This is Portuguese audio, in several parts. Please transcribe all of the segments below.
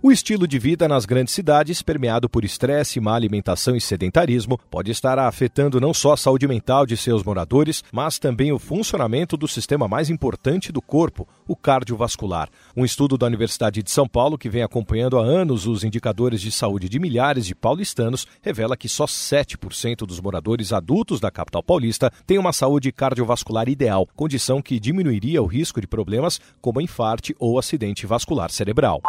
O estilo de vida nas grandes cidades, permeado por estresse, má alimentação e sedentarismo, pode estar afetando não só a saúde mental de seus moradores, mas também o funcionamento do sistema mais importante do corpo, o cardiovascular. Um estudo da Universidade de São Paulo, que vem acompanhando há anos os indicadores de saúde de milhares de paulistanos, revela que só 7% dos moradores adultos da capital paulista têm uma saúde cardiovascular ideal, condição que diminuiria o risco de problemas como infarte ou acidente vascular cerebral.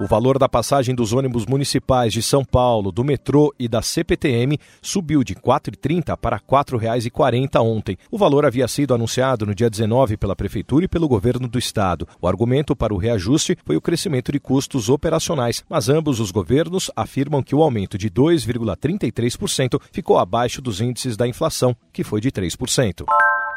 O valor da passagem dos ônibus municipais de São Paulo, do metrô e da CPTM subiu de R$ 4,30 para R$ 4,40 ontem. O valor havia sido anunciado no dia 19 pela Prefeitura e pelo governo do Estado. O argumento para o reajuste foi o crescimento de custos operacionais, mas ambos os governos afirmam que o aumento de 2,33% ficou abaixo dos índices da inflação, que foi de 3%.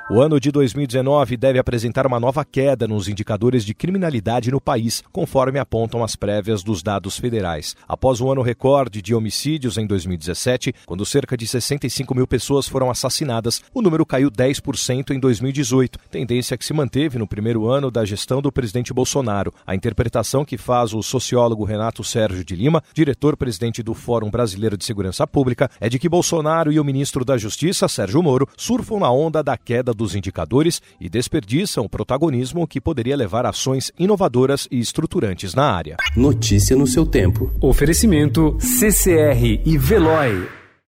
O ano de 2019 deve apresentar uma nova queda nos indicadores de criminalidade no país, conforme apontam as prévias dos dados federais. Após um ano recorde de homicídios em 2017, quando cerca de 65 mil pessoas foram assassinadas, o número caiu 10% em 2018, tendência que se manteve no primeiro ano da gestão do presidente Bolsonaro. A interpretação que faz o sociólogo Renato Sérgio de Lima, diretor-presidente do Fórum Brasileiro de Segurança Pública, é de que Bolsonaro e o ministro da Justiça, Sérgio Moro, surfam na onda da queda dos indicadores e desperdiçam o protagonismo que poderia levar a ações inovadoras e estruturantes na área. Notícia no seu tempo. Oferecimento CCR e Veloy.